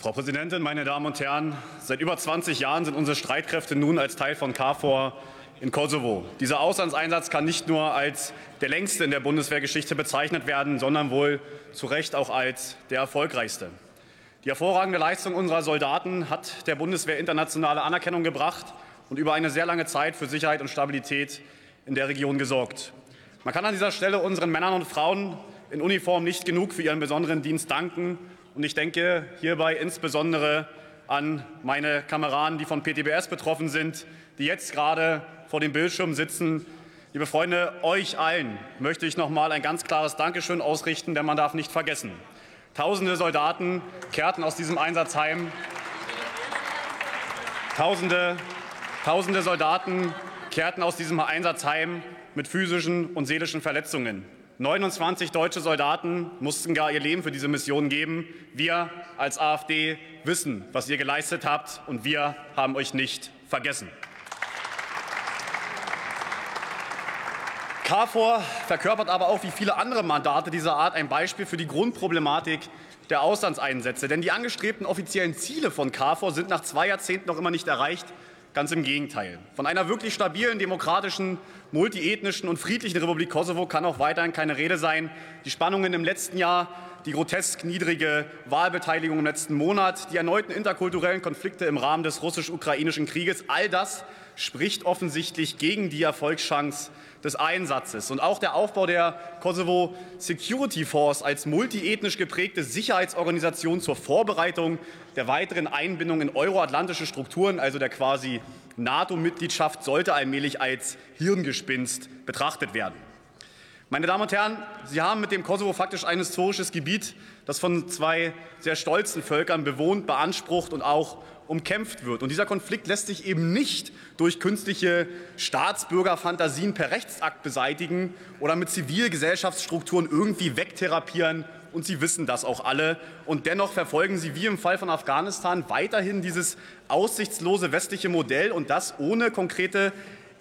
Frau Präsidentin, meine Damen und Herren! Seit über 20 Jahren sind unsere Streitkräfte nun als Teil von KFOR in Kosovo. Dieser Auslandseinsatz kann nicht nur als der längste in der Bundeswehrgeschichte bezeichnet werden, sondern wohl zu Recht auch als der erfolgreichste. Die hervorragende Leistung unserer Soldaten hat der Bundeswehr internationale Anerkennung gebracht und über eine sehr lange Zeit für Sicherheit und Stabilität in der Region gesorgt. Man kann an dieser Stelle unseren Männern und Frauen in Uniform nicht genug für ihren besonderen Dienst danken. Und ich denke hierbei insbesondere an meine Kameraden, die von PTBS betroffen sind, die jetzt gerade vor dem Bildschirm sitzen. Liebe Freunde, euch allen möchte ich noch mal ein ganz klares Dankeschön ausrichten, denn man darf nicht vergessen, tausende Soldaten kehrten aus diesem Einsatz heim. Tausende, tausende Soldaten kehrten aus diesem Einsatz heim mit physischen und seelischen Verletzungen. 29 deutsche Soldaten mussten gar ihr Leben für diese Mission geben. Wir als AfD wissen, was ihr geleistet habt, und wir haben euch nicht vergessen. KFOR verkörpert aber auch wie viele andere Mandate dieser Art ein Beispiel für die Grundproblematik der Auslandseinsätze. Denn die angestrebten offiziellen Ziele von KFOR sind nach zwei Jahrzehnten noch immer nicht erreicht. Ganz im Gegenteil. Von einer wirklich stabilen, demokratischen, multiethnischen und friedlichen Republik Kosovo kann auch weiterhin keine Rede sein. Die Spannungen im letzten Jahr, die grotesk niedrige Wahlbeteiligung im letzten Monat, die erneuten interkulturellen Konflikte im Rahmen des russisch-ukrainischen Krieges, all das spricht offensichtlich gegen die Erfolgschance des Einsatzes. Und auch der Aufbau der Kosovo Security Force als multiethnisch geprägte Sicherheitsorganisation zur Vorbereitung der weiteren Einbindung in euroatlantische Strukturen, also der quasi NATO-Mitgliedschaft, sollte allmählich als Hirngespinst betrachtet werden. Meine Damen und Herren, Sie haben mit dem Kosovo faktisch ein historisches Gebiet, das von zwei sehr stolzen Völkern bewohnt, beansprucht und auch umkämpft wird. Und dieser Konflikt lässt sich eben nicht durch künstliche Staatsbürgerfantasien per Rechtsakt beseitigen oder mit Zivilgesellschaftsstrukturen irgendwie wegtherapieren. Und Sie wissen das auch alle. Und dennoch verfolgen Sie wie im Fall von Afghanistan weiterhin dieses aussichtslose westliche Modell und das ohne konkrete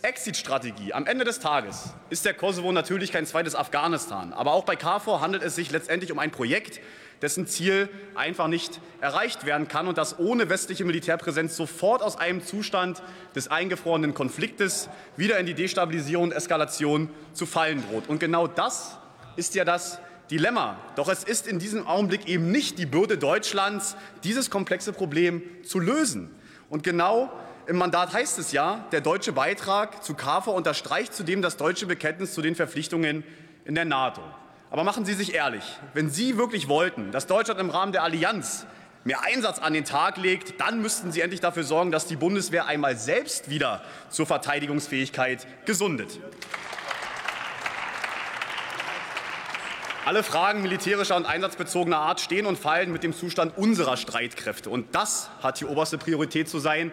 Exit-Strategie. Am Ende des Tages ist der Kosovo natürlich kein zweites Afghanistan. Aber auch bei KFOR handelt es sich letztendlich um ein Projekt, dessen Ziel einfach nicht erreicht werden kann und das ohne westliche Militärpräsenz sofort aus einem Zustand des eingefrorenen Konfliktes wieder in die Destabilisierung und Eskalation zu fallen droht. Und genau das ist ja das Dilemma. Doch es ist in diesem Augenblick eben nicht die Bürde Deutschlands, dieses komplexe Problem zu lösen. Und genau im Mandat heißt es ja, der deutsche Beitrag zu KFOR unterstreicht zudem das deutsche Bekenntnis zu den Verpflichtungen in der NATO. Aber machen Sie sich ehrlich, wenn Sie wirklich wollten, dass Deutschland im Rahmen der Allianz mehr Einsatz an den Tag legt, dann müssten Sie endlich dafür sorgen, dass die Bundeswehr einmal selbst wieder zur Verteidigungsfähigkeit gesundet. Alle Fragen militärischer und einsatzbezogener Art stehen und fallen mit dem Zustand unserer Streitkräfte. Und das hat die oberste Priorität zu sein.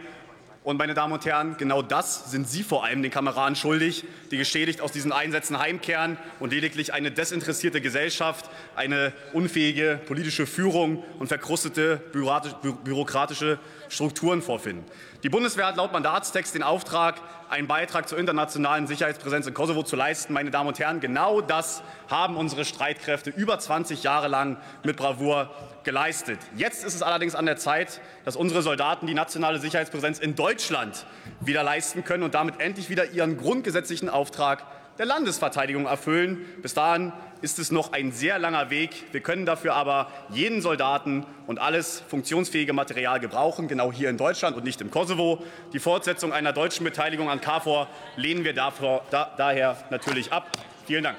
Und meine Damen und Herren, genau das sind Sie vor allem den Kameraden schuldig, die geschädigt aus diesen Einsätzen heimkehren und lediglich eine desinteressierte Gesellschaft, eine unfähige politische Führung und verkrustete bürokratische Strukturen vorfinden. Die Bundeswehr hat laut Mandatstext den Auftrag, einen Beitrag zur internationalen Sicherheitspräsenz in Kosovo zu leisten. Meine Damen und Herren, genau das haben unsere Streitkräfte über 20 Jahre lang mit Bravour geleistet. Jetzt ist es allerdings an der Zeit, dass unsere Soldaten die nationale Sicherheitspräsenz in Deutschland wieder leisten können und damit endlich wieder ihren grundgesetzlichen Auftrag der Landesverteidigung erfüllen. Bis dahin ist es noch ein sehr langer Weg. Wir können dafür aber jeden Soldaten und alles funktionsfähige Material gebrauchen, genau hier in Deutschland und nicht im Kosovo. Die Fortsetzung einer deutschen Beteiligung an KFOR lehnen wir davor, da, daher natürlich ab. Vielen Dank.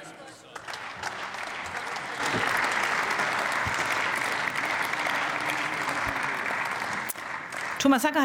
Thomas Sacker